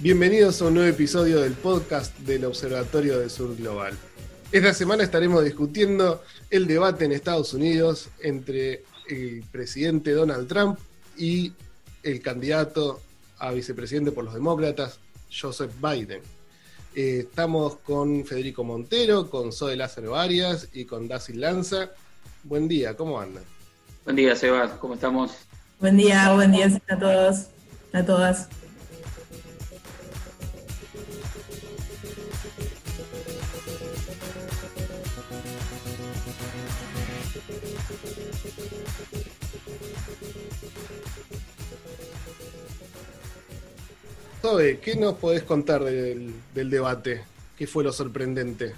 Bienvenidos a un nuevo episodio del podcast del Observatorio del Sur Global. Esta semana estaremos discutiendo el debate en Estados Unidos entre el presidente Donald Trump y el candidato a vicepresidente por los demócratas, Joseph Biden. Eh, estamos con Federico Montero, con Zoe Lázaro Arias y con Dacy Lanza. Buen día, ¿cómo andan? Buen día, Sebas, ¿cómo estamos? Buen día, buen día a todos, a todas. Zoe, ¿qué nos podés contar del, debate? ¿Qué fue lo sorprendente?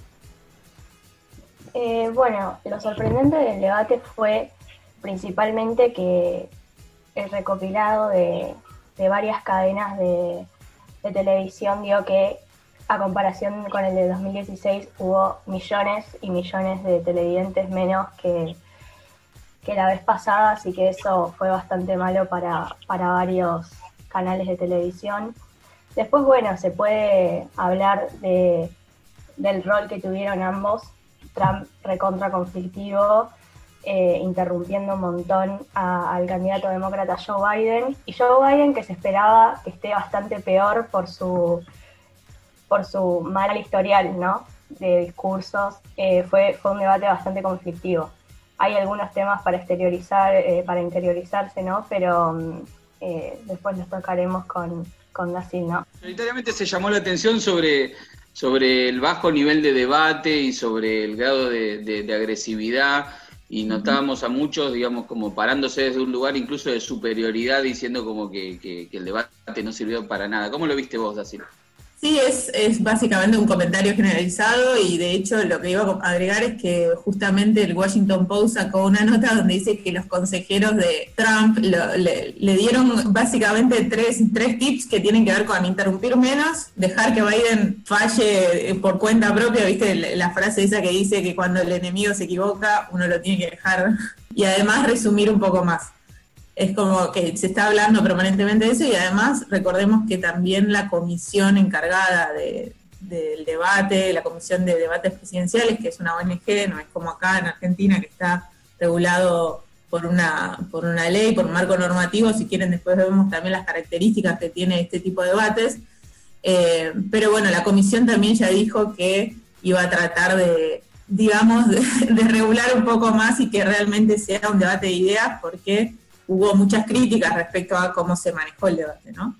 Eh, bueno, lo sorprendente del debate fue principalmente que el recopilado de, varias cadenas de, televisión dio que a comparación con el de 2016 hubo millones y millones de televidentes menos que, que la vez pasada, así que eso fue bastante malo para, para varios canales de televisión. Después, bueno, se puede hablar de, del rol que tuvieron ambos, Trump recontra conflictivo, eh, interrumpiendo un montón al candidato demócrata Joe Biden, y Joe Biden que se esperaba que esté bastante peor por su, por su mal historial ¿no? de discursos, eh, fue, fue un debate bastante conflictivo. Hay algunos temas para exteriorizar, eh, para interiorizarse, ¿no? pero mm, después los tocaremos con, con ¿no? Prioritariamente se llamó la atención sobre, sobre el bajo nivel de debate y sobre el grado de, agresividad y notábamos a muchos, digamos, como parándose desde un lugar incluso de superioridad, diciendo como que, el debate no sirvió para nada. ¿Cómo lo viste vos, Dacil? Sí, es, es básicamente un comentario generalizado y de hecho lo que iba a agregar es que justamente el Washington Post sacó una nota donde dice que los consejeros de Trump le, dieron básicamente tres, tres tips que tienen que ver con interrumpir menos, dejar que Biden falle por cuenta propia, viste la frase esa que dice que cuando el enemigo se equivoca uno lo tiene que dejar. Y además resumir un poco más es como que se está hablando permanentemente de eso y además recordemos que también la comisión encargada del debate, la comisión de debates presidenciales, que es una ONG, no es como acá en Argentina que está regulado por una, por una ley, por un marco normativo, si quieren después vemos también las características que tiene este tipo de debates, eh, pero bueno, la comisión también ya dijo que iba a tratar de, digamos, de regular un poco más y que realmente sea un debate de ideas, porque hubo muchas críticas respecto a cómo se manejó el debate, ¿no?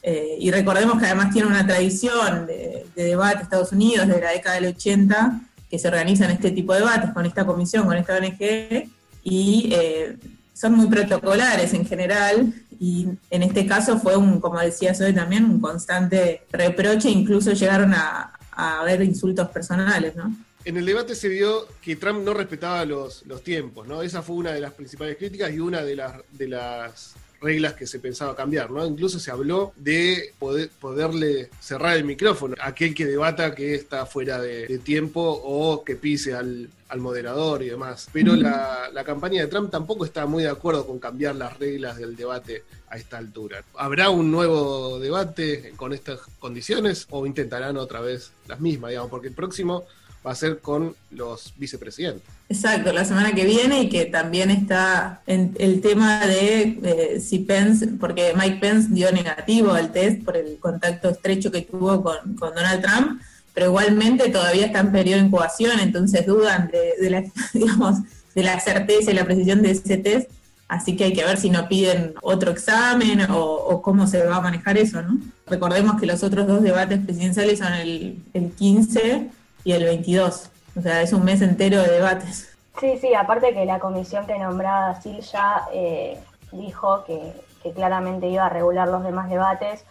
Eh, y recordemos que además tiene una tradición de, debate Estados Unidos desde la década del 80, que se organizan este tipo de debates con esta comisión, con esta ONG, y eh, son muy protocolares en general, y en este caso fue un, como decía Zoe también, un constante reproche, incluso llegaron a, a haber insultos personales, ¿no? En el debate se vio que Trump no respetaba los, tiempos, ¿no? Esa fue una de las principales críticas y una de las, de las reglas que se pensaba cambiar, ¿no? Incluso se habló de poder, poderle cerrar el micrófono a aquel que debata que está fuera de, tiempo o que pise al, moderador y demás. Pero la, la, campaña de Trump tampoco está muy de acuerdo con cambiar las reglas del debate a esta altura. ¿Habrá un nuevo debate con estas condiciones o intentarán otra vez las mismas, digamos? Porque el próximo va a ser con los vicepresidentes. Exacto, la semana que viene y que también está el tema de eh, si Pence, porque Mike Pence dio negativo al test por el contacto estrecho que tuvo con, Donald Trump, pero igualmente todavía está en periodo de incubación, entonces dudan de, la, digamos, de la certeza y la precisión de ese test, así que hay que ver si no piden otro examen o, o cómo se va a manejar eso, ¿no? Recordemos que los otros dos debates presidenciales son el, el 15 y el 22. O sea, es un mes entero de debates. Sí, sí, aparte que la comisión que nombraba Sil ya eh, dijo que, claramente iba a regular los demás debates.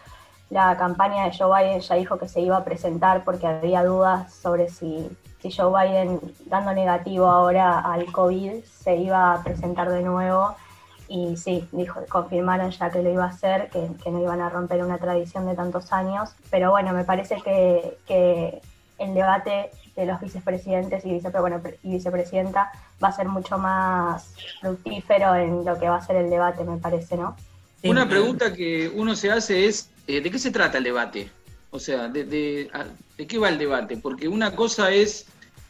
La campaña de Joe Biden ya dijo que se iba a presentar porque había dudas sobre si, si Joe Biden, dando negativo ahora al COVID, se iba a presentar de nuevo. Y sí, dijo, confirmaron ya que lo iba a hacer, que, no iban a romper una tradición de tantos años. Pero bueno, me parece que el debate de los vicepresidentes y, y vicepresidenta va a ser mucho más fructífero en lo que va a ser el debate, me parece, ¿no? Una pregunta que uno se hace es, eh, ¿de qué se trata el debate? O sea, de, de, ¿de qué va el debate? Porque una cosa es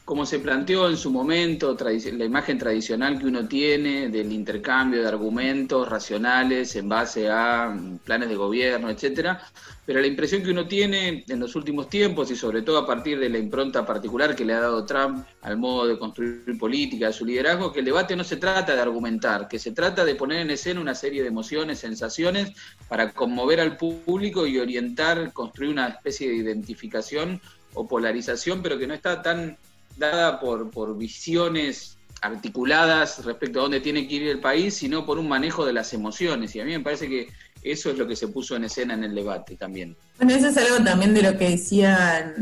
como se planteó en su momento, la imagen tradicional que uno tiene del intercambio de argumentos racionales en base a planes de gobierno, etcétera, pero la impresión que uno tiene en los últimos tiempos y sobre todo a partir de la impronta particular que le ha dado Trump al modo de construir política, de su liderazgo, que el debate no se trata de argumentar, que se trata de poner en escena una serie de emociones, sensaciones para conmover al público y orientar, construir una especie de identificación o polarización, pero que no está tan dada por, por visiones articuladas respecto a dónde tiene que ir el país, sino por un manejo de las emociones. Y a mí me parece que eso es lo que se puso en escena en el debate también. Bueno, eso es algo también de lo que decía,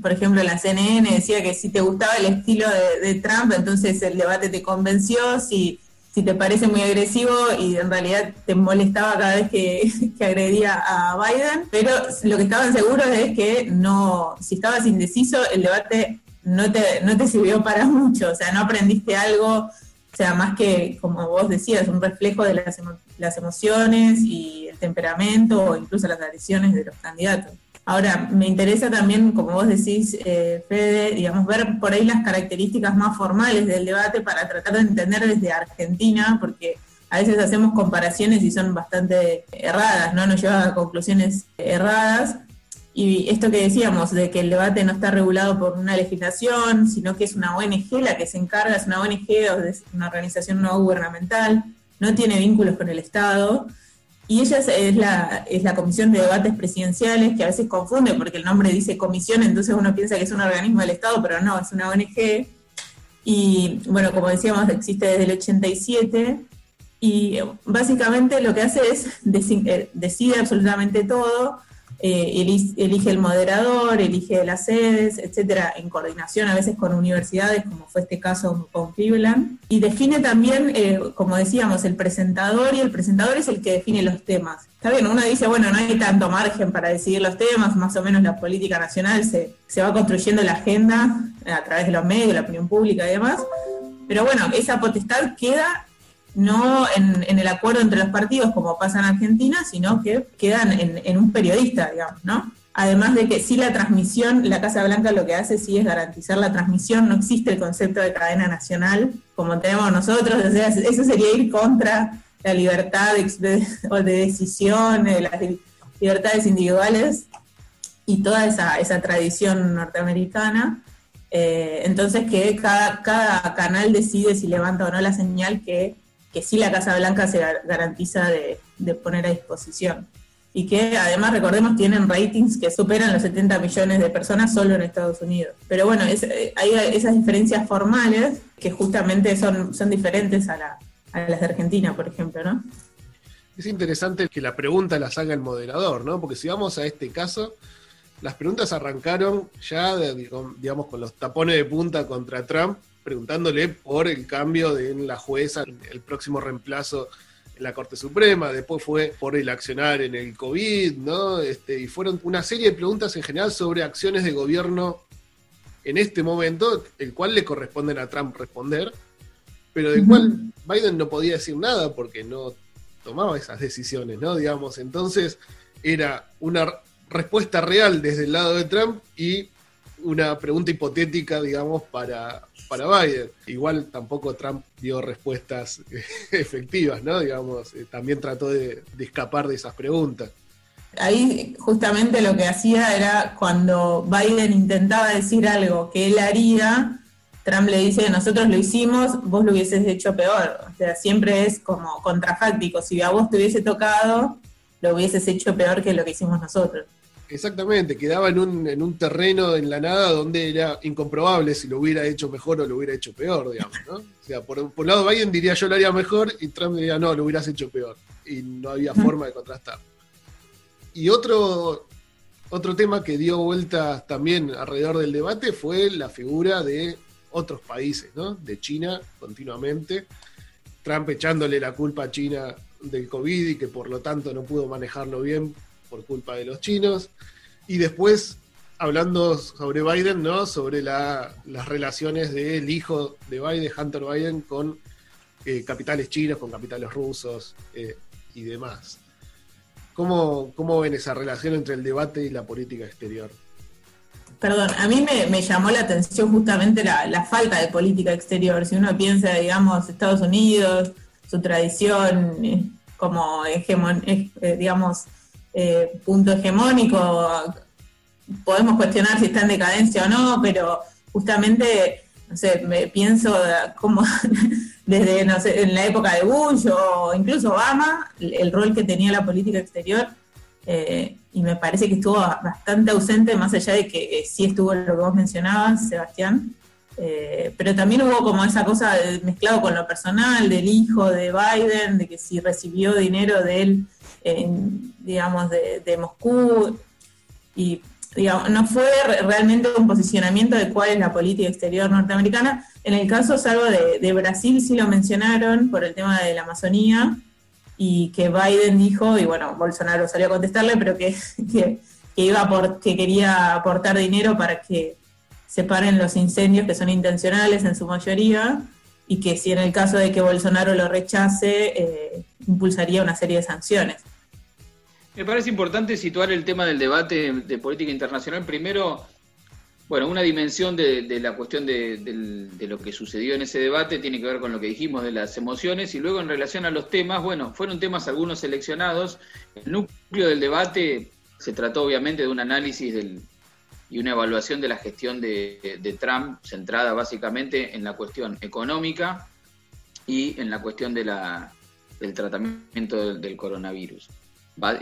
por ejemplo, la CNN, decía que si te gustaba el estilo de, Trump, entonces el debate te convenció, si, si te parece muy agresivo y en realidad te molestaba cada vez que, que agredía a Biden, pero lo que estaban seguros es que no, si estabas indeciso, el debate no te, no te sirvió para mucho, o sea, no aprendiste algo, sea, más que, como vos decías, un reflejo de las, las emociones y el temperamento o incluso las adhesiones de los candidatos. Ahora, me interesa también, como vos decís, eh, Fede, digamos, ver por ahí las características más formales del debate para tratar de entender desde Argentina, porque a veces hacemos comparaciones y son bastante erradas, ¿no? Nos lleva a conclusiones erradas. Y esto que decíamos, de que el debate no está regulado por una legislación, sino que es una ONG la que se encarga, es una ONG o es una organización no gubernamental, no tiene vínculos con el Estado. Y ella es la, es la Comisión de Debates Presidenciales, que a veces confunde porque el nombre dice comisión, entonces uno piensa que es un organismo del Estado, pero no, es una ONG. Y bueno, como decíamos, existe desde el 87 y básicamente lo que hace es eh, decide absolutamente todo eh, elige el moderador, elige las sedes, etcétera, en coordinación a veces con universidades, como fue este caso con Cleveland. Y define también, eh, como decíamos, el presentador, y el presentador es el que define los temas. Está bien, uno dice, bueno, no hay tanto margen para decidir los temas, más o menos la política nacional se, se va construyendo la agenda a través de los medios, la opinión pública y demás. Pero bueno, esa potestad queda no en, el acuerdo entre los partidos como pasa en Argentina, sino que quedan en, un periodista, digamos, ¿no? Además de que si la transmisión, la Casa Blanca lo que hace sí es garantizar la transmisión, no existe el concepto de cadena nacional como tenemos nosotros, o sea, eso sería ir contra la libertad de, de decisión, de las libertades individuales y toda esa, esa tradición norteamericana. Eh, entonces que cada canal decide si levanta o no la señal que que sí la Casa Blanca se garantiza de, poner a disposición. Y que además, recordemos, tienen ratings que superan los 70 millones de personas solo en Estados Unidos. Pero bueno, eh, hay esas diferencias formales que justamente son, son diferentes a, las de Argentina, por ejemplo, ¿no? Es interesante que la pregunta la haga el moderador, ¿no? Porque si vamos a este caso, las preguntas arrancaron ya, digamos, con los tapones de punta contra Trump, preguntándole por el cambio de la jueza, el próximo reemplazo en la Corte Suprema, después fue por el accionar en el COVID, ¿no? Este, y fueron una serie de preguntas en general sobre acciones de gobierno en este momento, el cual le corresponden a Trump responder, pero del cual Biden no podía decir nada porque no tomaba esas decisiones, ¿no? Digamos, entonces era una respuesta real desde el lado de Trump y una pregunta hipotética, digamos, para, para Biden. Igual tampoco Trump dio respuestas efectivas, ¿no? Digamos, eh, también trató de, escapar de esas preguntas. Ahí justamente lo que hacía era cuando Biden intentaba decir algo que él haría, Trump le dice, nosotros lo hicimos, vos lo hubieses hecho peor. O sea, siempre es como contrafáctico. Si a vos te hubiese tocado, lo hubieses hecho peor que lo que hicimos nosotros. Exactamente, quedaba en un, en un terreno en la nada donde era incomprobable si lo hubiera hecho mejor o lo hubiera hecho peor, digamos, ¿no? O sea, por, un lado Biden diría yo lo haría mejor y Trump diría no, lo hubieras hecho peor. Y no había forma de contrastar. Y otro, otro tema que dio vueltas también alrededor del debate fue la figura de otros países, ¿no? De China continuamente. Trump echándole la culpa a China del COVID y que por lo tanto no pudo manejarlo bien por culpa de los chinos. Y después, hablando sobre Biden, ¿no? Sobre las relaciones del hijo de Biden, Hunter Biden, con eh, capitales chinos, con capitales rusos eh, y demás. ¿Cómo, ¿Cómo ven esa relación entre el debate y la política exterior? Perdón, a mí me, llamó la atención justamente la, falta de política exterior. Si uno piensa, digamos, Estados Unidos, su tradición eh, como hegemon, digamos, eh, punto hegemónico, podemos cuestionar si está en decadencia o no, pero justamente, no sé, me pienso como desde, no sé, en la época de Bush o incluso Obama, el, rol que tenía la política exterior, eh, y me parece que estuvo bastante ausente, más allá de que eh, sí estuvo lo que vos mencionabas, Sebastián, eh, pero también hubo como esa cosa mezclado con lo personal del hijo de Biden, de que si recibió dinero de él, digamos, de, Moscú, y no fue realmente un posicionamiento de cuál es la política exterior norteamericana. En el caso, salvo de, Brasil, sí lo mencionaron por el tema de la Amazonía y que Biden dijo, y bueno, Bolsonaro salió a contestarle, pero que, iba por, que quería aportar dinero para que se paren los incendios que son intencionales en su mayoría y que si en el caso de que Bolsonaro lo rechace, eh, impulsaría una serie de sanciones. Me parece importante situar el tema del debate de política internacional. Primero, bueno, una dimensión de, la cuestión de, lo que sucedió en ese debate tiene que ver con lo que dijimos de las emociones y luego en relación a los temas, bueno, fueron temas algunos seleccionados. El núcleo del debate se trató obviamente de un análisis y una evaluación de la gestión de, Trump centrada básicamente en la cuestión económica y en la cuestión de la, del tratamiento del coronavirus.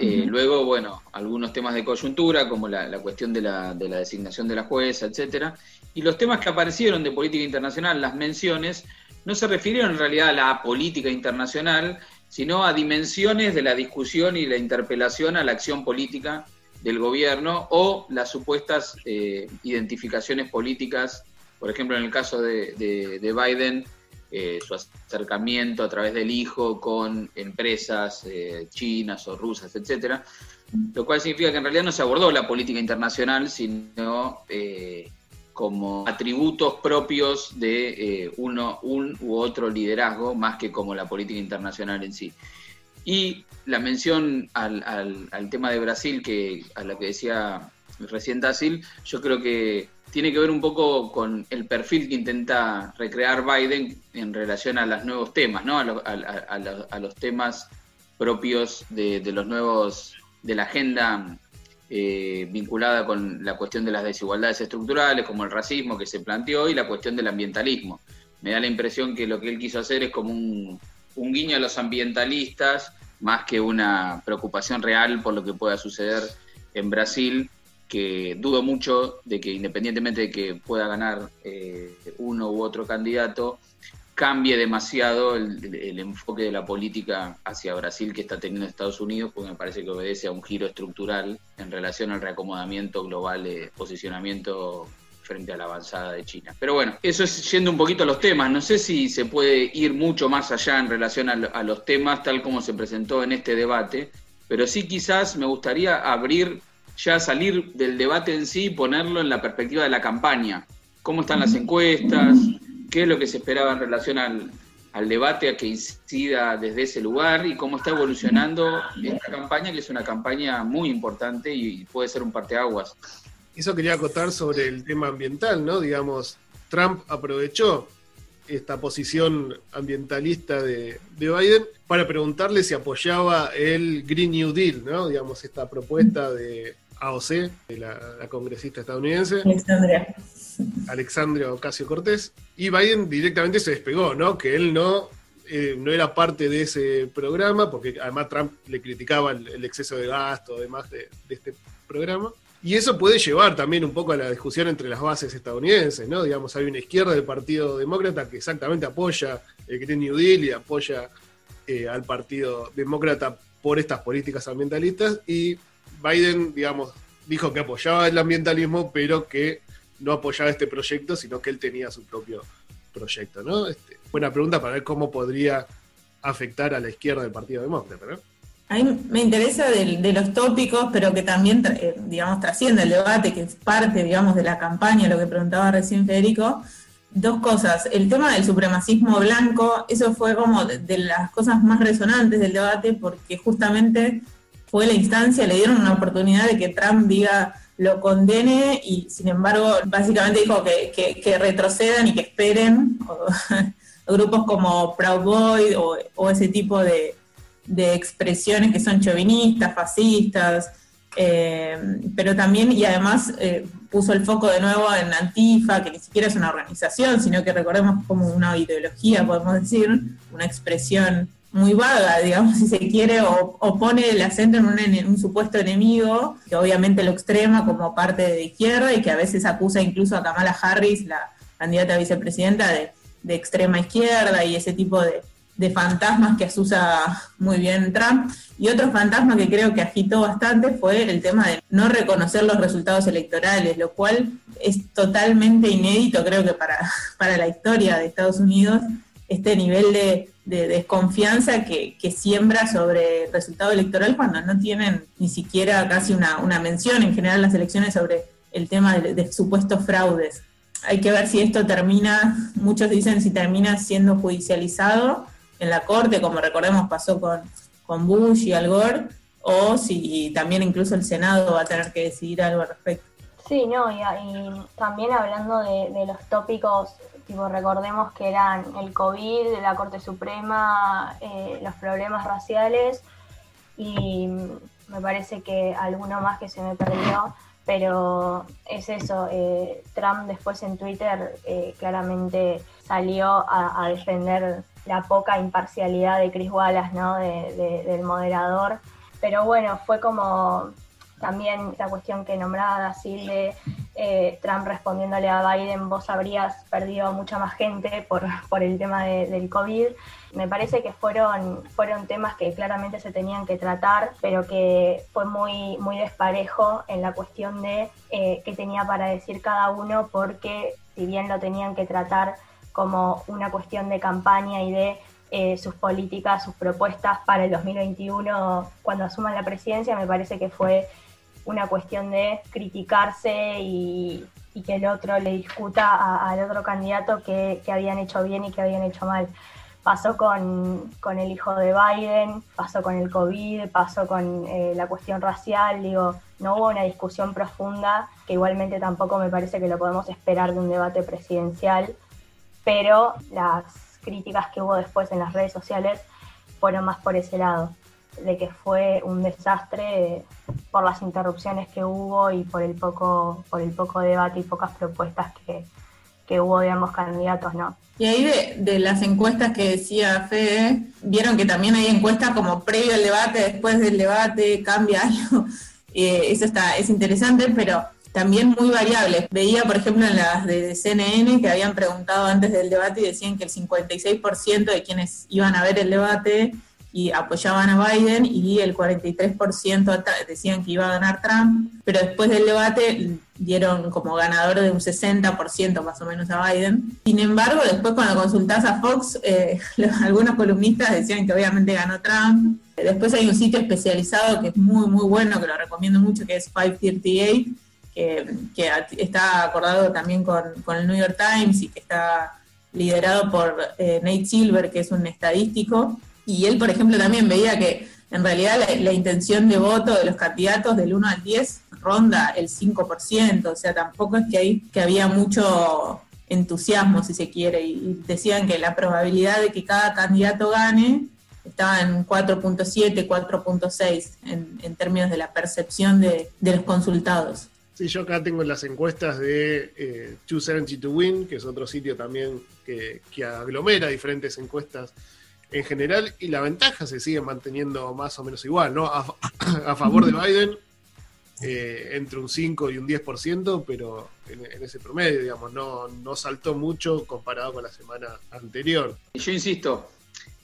Eh, luego, bueno, algunos temas de coyuntura, como la, cuestión de la, de la, designación de la jueza, etcétera. Y los temas que aparecieron de política internacional, las menciones, no se refirieron en realidad a la política internacional, sino a dimensiones de la discusión y la interpelación a la acción política del gobierno o las supuestas eh, identificaciones políticas, por ejemplo, en el caso de, de Biden, eh, su acercamiento a través del hijo con empresas eh, chinas o rusas, etcétera, lo cual significa que en realidad no se abordó la política internacional, sino eh, como atributos propios de uno, un u otro liderazgo, más que como la política internacional en sí. Y la mención al, tema de Brasil, que a la que decía recién Tassil, yo creo que tiene que ver un poco con el perfil que intenta recrear Biden en relación a los nuevos temas, ¿no? a, los temas propios de, los nuevos, de la agenda eh, vinculada con la cuestión de las desigualdades estructurales, como el racismo que se planteó, y la cuestión del ambientalismo. Me da la impresión que lo que él quiso hacer es como un, un guiño a los ambientalistas, más que una preocupación real por lo que pueda suceder en Brasil que dudo mucho de que independientemente de que pueda ganar eh, uno u otro candidato, cambie demasiado el, enfoque de la política hacia Brasil que está teniendo Estados Unidos, porque me parece que obedece a un giro estructural en relación al reacomodamiento global de posicionamiento frente a la avanzada de China. Pero bueno, eso es yendo un poquito a los temas. No sé si se puede ir mucho más allá en relación a los temas tal como se presentó en este debate, pero sí quizás me gustaría abrir ya salir del debate en sí y ponerlo en la perspectiva de la campaña. ¿Cómo están las encuestas? ¿Qué es lo que se esperaba en relación al, debate a que incida desde ese lugar y cómo está evolucionando esta campaña, que es una campaña muy importante y puede ser un parteaguas. Eso quería acotar sobre el tema ambiental, ¿no? Digamos, Trump aprovechó esta posición ambientalista de, de, Biden para preguntarle si apoyaba el Green New Deal, ¿no? Digamos, esta propuesta de AOC, la, congresista estadounidense. Alexandria. Alexandria Ocasio Cortés. Y Biden directamente se despegó, ¿no? Que él no, eh, no era parte de ese programa, porque además Trump le criticaba el, exceso de gasto, además de, este programa. Y eso puede llevar también un poco a la discusión entre las bases estadounidenses, ¿no? Digamos, hay una izquierda del Partido Demócrata que exactamente apoya el Green New Deal y apoya eh, al Partido Demócrata por estas políticas ambientalistas y Biden, digamos, dijo que apoyaba el ambientalismo, pero que no apoyaba este proyecto, sino que él tenía su propio proyecto, ¿no? Este, buena pregunta para ver cómo podría afectar a la izquierda del Partido Demócrata, ¿no? A mí me interesa de, los tópicos, pero que también, eh, digamos, trasciende el debate, que es parte, digamos, de la campaña, lo que preguntaba recién Federico. Dos cosas. El tema del supremacismo blanco, eso fue como de las cosas más resonantes del debate, porque justamente fue la instancia, le dieron una oportunidad de que Trump diga lo condene y sin embargo básicamente dijo que, retrocedan y que esperen grupos como Proud Boy o, ese tipo de, expresiones que son chauvinistas, fascistas, eh, pero también y además eh, puso el foco de nuevo en Antifa, que ni siquiera es una organización, sino que recordemos como una ideología, podemos decir, una expresión muy vaga, digamos, si se quiere, o, pone el acento en un, supuesto enemigo, que obviamente lo extrema como parte de izquierda y que a veces acusa incluso a Kamala Harris, la candidata a vicepresidenta, de, extrema izquierda y ese tipo de, de fantasmas que asusa muy bien Trump. Y otro fantasma que creo que agitó bastante fue el tema de no reconocer los resultados electorales, lo cual es totalmente inédito, creo que para, para la historia de Estados Unidos, este nivel de, desconfianza que, siembra sobre el resultado electoral cuando no tienen ni siquiera casi una, mención en general las elecciones sobre el tema de, supuestos fraudes. Hay que ver si esto termina, muchos dicen si termina siendo judicializado en la corte, como recordemos pasó con, con Bush y Al Gore, o si también incluso el Senado va a tener que decidir algo al respecto. Sí, no, y, también hablando de, los tópicos, tipo, recordemos que eran el COVID, la Corte Suprema, eh, los problemas raciales y me parece que alguno más que se me perdió, pero es eso, eh, Trump después en Twitter eh, claramente salió a, defender la poca imparcialidad de Chris Wallace, ¿no? del moderador, pero bueno, fue como también la cuestión que nombraba Silde, eh, Trump respondiéndole a Biden, vos habrías perdido mucha más gente por, por el tema del COVID. Me parece que fueron, fueron temas que claramente se tenían que tratar, pero que fue muy, muy desparejo en la cuestión de eh, qué tenía para decir cada uno, porque si bien lo tenían que tratar como una cuestión de campaña y de eh, sus políticas, sus propuestas para el 2021 cuando asuman la presidencia, me parece que fue una cuestión de criticarse y, que el otro le discuta al otro candidato que, habían hecho bien y que habían hecho mal. Pasó con, el hijo de Biden, pasó con el COVID, pasó con eh, la cuestión racial, digo, no hubo una discusión profunda, que igualmente tampoco me parece que lo podemos esperar de un debate presidencial, pero las críticas que hubo después en las redes sociales fueron más por ese lado de que fue un desastre por las interrupciones que hubo y por el poco, por el poco debate y pocas propuestas que, hubo de ambos candidatos, ¿no? Y ahí de, las encuestas que decía Fede, vieron que también hay encuestas como previo al debate, después del debate, cambia algo. Eh, eso está, es interesante, pero también muy variable. Veía, por ejemplo, en las de CNN que habían preguntado antes del debate y decían que el 56% de quienes iban a ver el debate apoyaban a Biden y el 43% decían que iba a ganar Trump, pero después del debate dieron como ganador de un 60% más o menos a Biden. Sin embargo, después cuando consultás a Fox, eh, algunos columnistas decían que obviamente ganó Trump. Después hay un sitio especializado que es muy, muy bueno, que lo recomiendo mucho, que es 538, que, que está acordado también con, con, el New York Times y que está liderado por eh, Nate Silver, que es un estadístico y él, por ejemplo, también veía que en realidad la, intención de voto de los candidatos del 1 al 10 ronda el 5%, o sea, tampoco es que, hay, que había mucho entusiasmo, si se quiere, y decían que la probabilidad de que cada candidato gane estaba en 4.7, 4.6 en, en términos de la percepción de, los consultados. Sí, yo acá tengo las encuestas de eh, 270 to Win, que es otro sitio también que, que aglomera diferentes encuestas en general y la ventaja se sigue manteniendo más o menos igual, ¿no? A, favor de Biden, eh, entre un 5 y un 10%, pero en, ese promedio, digamos, no, no saltó mucho comparado con la semana anterior. Yo insisto,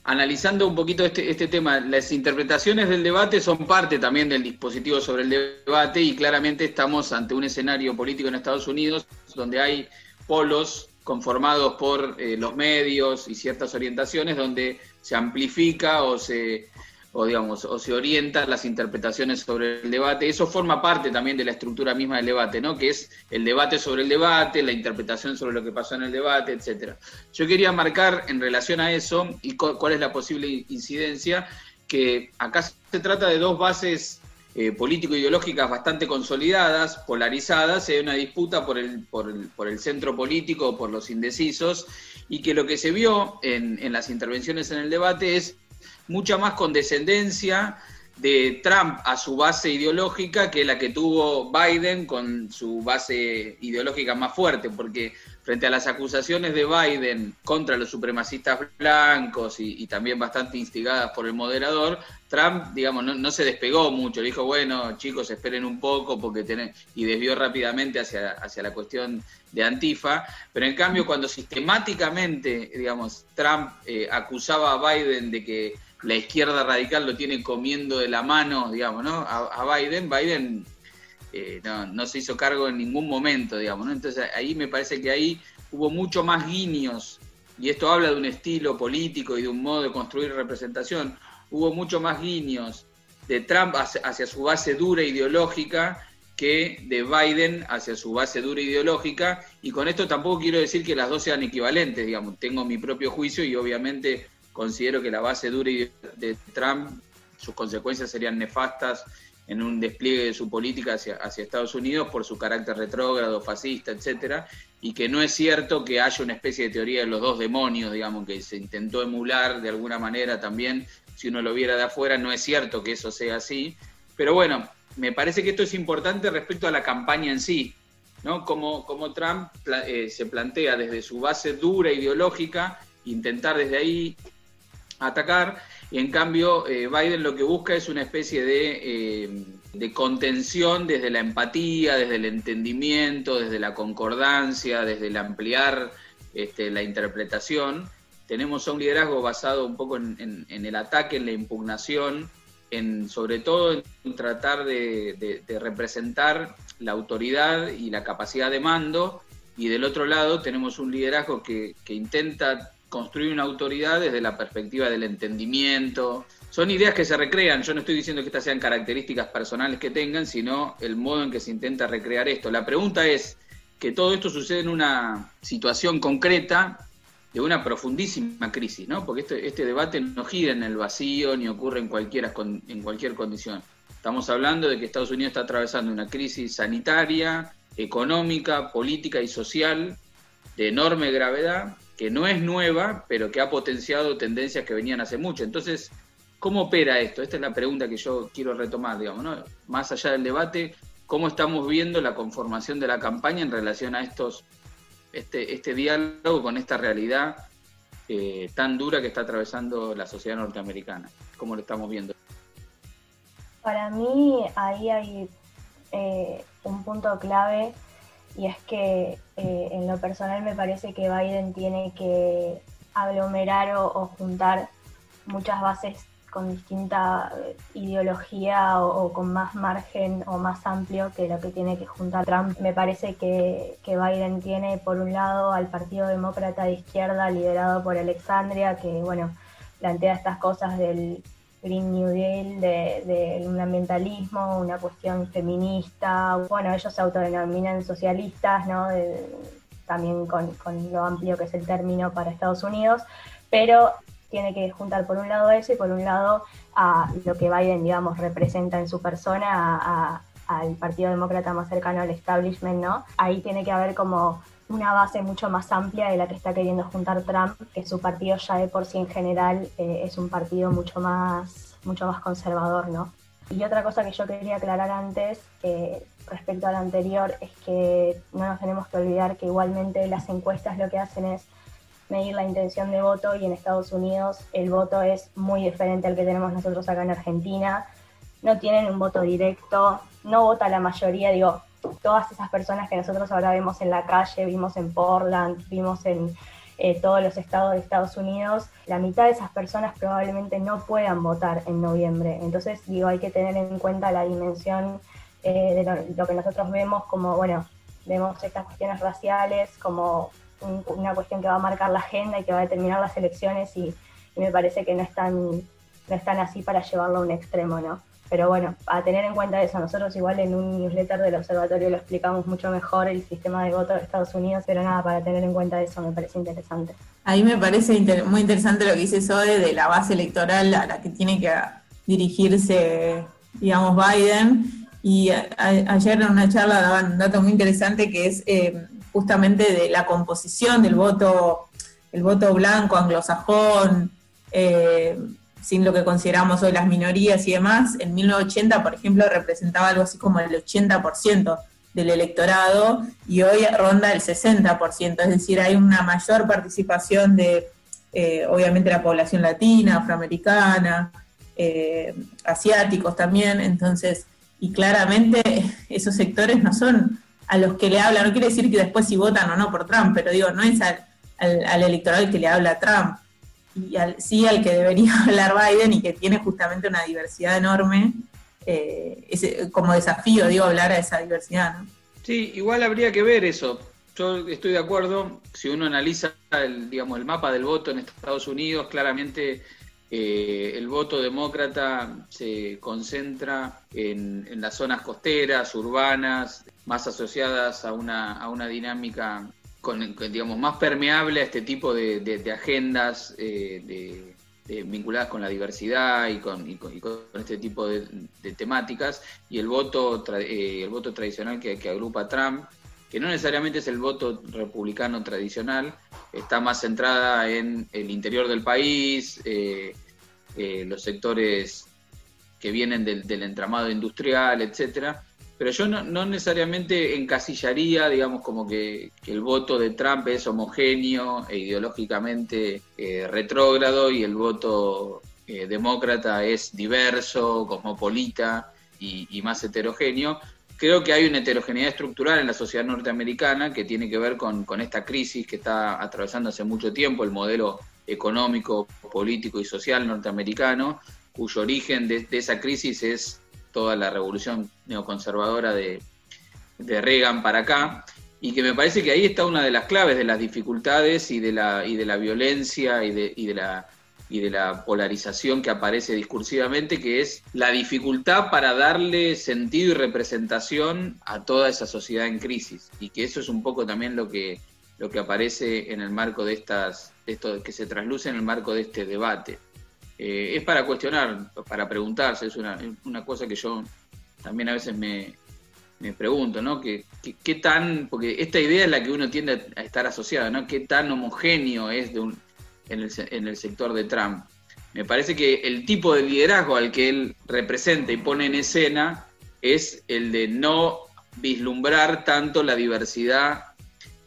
analizando un poquito este, este tema, las interpretaciones del debate son parte también del dispositivo sobre el debate y claramente estamos ante un escenario político en Estados Unidos donde hay polos conformados por eh, los medios y ciertas orientaciones donde se amplifica o se o digamos o se orientan las interpretaciones sobre el debate. Eso forma parte también de la estructura misma del debate no que es el debate sobre el debate la interpretación sobre lo que pasó en el debate etcétera. Yo quería marcar en relación a eso y cuál es la posible incidencia que acá se trata de dos bases eh, político-ideológicas bastante consolidadas, polarizadas, hay una disputa por el, por el, por el centro político, por los indecisos, y que lo que se vio en, en las intervenciones en el debate es mucha más condescendencia de Trump a su base ideológica que la que tuvo Biden con su base ideológica más fuerte, porque frente a las acusaciones de Biden contra los supremacistas blancos y, también bastante instigadas por el moderador, Trump, digamos, no, se despegó mucho, le dijo, bueno, chicos, esperen un poco porque tienen, y desvió rápidamente hacia, hacia la cuestión de Antifa, pero en cambio cuando sistemáticamente, digamos, Trump eh, acusaba a Biden de que la izquierda radical lo tiene comiendo de la mano, digamos, ¿no? A, Biden, Biden eh, no, se hizo cargo en ningún momento, digamos, ¿no? Entonces ahí me parece que ahí hubo mucho más guiños, y esto habla de un estilo político y de un modo de construir representación, hubo mucho más guiños de Trump hacia, su base dura ideológica que de Biden hacia su base dura ideológica, y con esto tampoco quiero decir que las dos sean equivalentes, digamos, tengo mi propio juicio y obviamente considero que la base dura de Trump, sus consecuencias serían nefastas en un despliegue de su política hacia, hacia Estados Unidos por su carácter retrógrado, fascista, etcétera, y que no es cierto que haya una especie de teoría de los dos demonios, digamos, que se intentó emular de alguna manera también, si uno lo viera de afuera, no es cierto que eso sea así, pero bueno, me parece que esto es importante respecto a la campaña en sí, ¿no? Como, como Trump eh, se plantea desde su base dura ideológica, intentar desde ahí atacar, y en cambio eh, Biden lo que busca es una especie de, eh, de, contención desde la empatía, desde el entendimiento, desde la concordancia, desde el ampliar este, la interpretación. Tenemos un liderazgo basado un poco en, el ataque, en la impugnación, en, sobre todo en tratar de, representar la autoridad y la capacidad de mando, y del otro lado tenemos un liderazgo que, que intenta construir una autoridad desde la perspectiva del entendimiento. Son ideas que se recrean, yo no estoy diciendo que estas sean características personales que tengan, sino el modo en que se intenta recrear esto. La pregunta es que todo esto sucede en una situación concreta de una profundísima crisis, ¿no? Porque este, este debate no gira en el vacío ni ocurre en, cualquier condición. Estamos hablando de que Estados Unidos está atravesando una crisis sanitaria, económica, política y social de enorme gravedad que no es nueva, pero que ha potenciado tendencias que venían hace mucho. Entonces, ¿cómo opera esto? Esta es la pregunta que yo quiero retomar, digamos, ¿no? Más allá del debate, ¿cómo estamos viendo la conformación de la campaña en relación a estos, este, este diálogo con esta realidad eh, tan dura que está atravesando la sociedad norteamericana? ¿Cómo lo estamos viendo? Para mí ahí hay eh, un punto clave y es que eh, en lo personal me parece que Biden tiene que aglomerar o, juntar muchas bases con distinta eh, ideología o, con más margen o más amplio que lo que tiene que juntar Trump. Me parece que, que Biden tiene por un lado al Partido Demócrata de Izquierda liderado por Alexandria, que bueno, plantea estas cosas del Green New Deal, del de, ambientalismo, una cuestión feminista. Bueno, ellos se autodenominan socialistas, ¿no? también con, lo amplio que es el término para Estados Unidos, pero tiene que juntar por un lado eso y por un lado a lo que Biden, digamos, representa en su persona, al Partido Demócrata más cercano al establishment, ¿no? Ahí tiene que haber como una base mucho más amplia de la que está queriendo juntar Trump, que su partido ya de por sí en general eh, es un partido mucho más, mucho más conservador, ¿no? Y otra cosa que yo quería aclarar antes, eh, respecto al anterior, es que no nos tenemos que olvidar que igualmente las encuestas lo que hacen es medir la intención de voto y en Estados Unidos el voto es muy diferente al que tenemos nosotros acá en Argentina. No tienen un voto directo, no vota la mayoría, digo, todas esas personas que nosotros ahora vemos en la calle, vimos en Portland, vimos en eh, todos los estados de Estados Unidos, la mitad de esas personas probablemente no puedan votar en noviembre. Entonces, digo, hay que tener en cuenta la dimensión eh, de lo, que nosotros vemos como, bueno, vemos estas cuestiones raciales como una cuestión que va a marcar la agenda y que va a determinar las elecciones y, me parece que no están, no están así para llevarlo a un extremo, ¿no? Pero bueno, a tener en cuenta eso, nosotros igual en un newsletter del observatorio lo explicamos mucho mejor el sistema de voto de Estados Unidos, pero nada, para tener en cuenta eso me parece interesante. Ahí me parece muy interesante lo que dice Sode de la base electoral a la que tiene que dirigirse, digamos, Biden. Y ayer en una charla daban un dato muy interesante que es eh, justamente de la composición del voto, el voto blanco, anglosajón, eh, sin lo que consideramos hoy las minorías y demás, en 1980, por ejemplo, representaba algo así como el 80% del electorado y hoy ronda el 60%, es decir, hay una mayor participación de, eh, obviamente, la población latina, afroamericana, eh, asiáticos también, entonces, y claramente esos sectores no son a los que le habla, no quiere decir que después si votan o no por Trump, pero digo, no es al, al, al electorado que le habla Trump, y al, sí al que debería hablar Biden y que tiene justamente una diversidad enorme, eh, como desafío, digo, hablar a esa diversidad. ¿no? Sí, igual habría que ver eso. Yo estoy de acuerdo, si uno analiza el, digamos, el mapa del voto en Estados Unidos, claramente eh, el voto demócrata se concentra en, en, las zonas costeras, urbanas, más asociadas a una, dinámica con, digamos, más permeable a este tipo de, agendas eh, vinculadas con la diversidad y con, este tipo de, temáticas, y el voto, eh, el voto tradicional que, agrupa Trump, que no necesariamente es el voto republicano tradicional, está más centrada en el interior del país, eh, los sectores que vienen del, del entramado industrial, etcétera, pero yo no, necesariamente encasillaría, digamos, como que, el voto de Trump es homogéneo e ideológicamente eh, retrógrado y el voto eh, demócrata es diverso, cosmopolita y, más heterogéneo. Creo que hay una heterogeneidad estructural en la sociedad norteamericana que tiene que ver con, esta crisis que está atravesando hace mucho tiempo el modelo económico, político y social norteamericano, cuyo origen de esa crisis es toda la revolución neoconservadora de, de Reagan para acá, y que me parece que ahí está una de las claves de las dificultades y de la, y de la violencia y de, y de la y de la polarización que aparece discursivamente, que es la dificultad para darle sentido y representación a toda esa sociedad en crisis. Y que eso es un poco también lo que, lo que aparece en el marco de estas, esto que se trasluce en el marco de este debate. Eh, es para cuestionar, para preguntarse, es una, una, cosa que yo también a veces me, pregunto, ¿no? ¿Qué, qué, tan, porque esta idea es la que uno tiende a estar asociado, ¿no? ¿Qué tan homogéneo es de un, en, el, sector de Trump? Me parece que el tipo de liderazgo al que él representa y pone en escena es el de no vislumbrar tanto la diversidad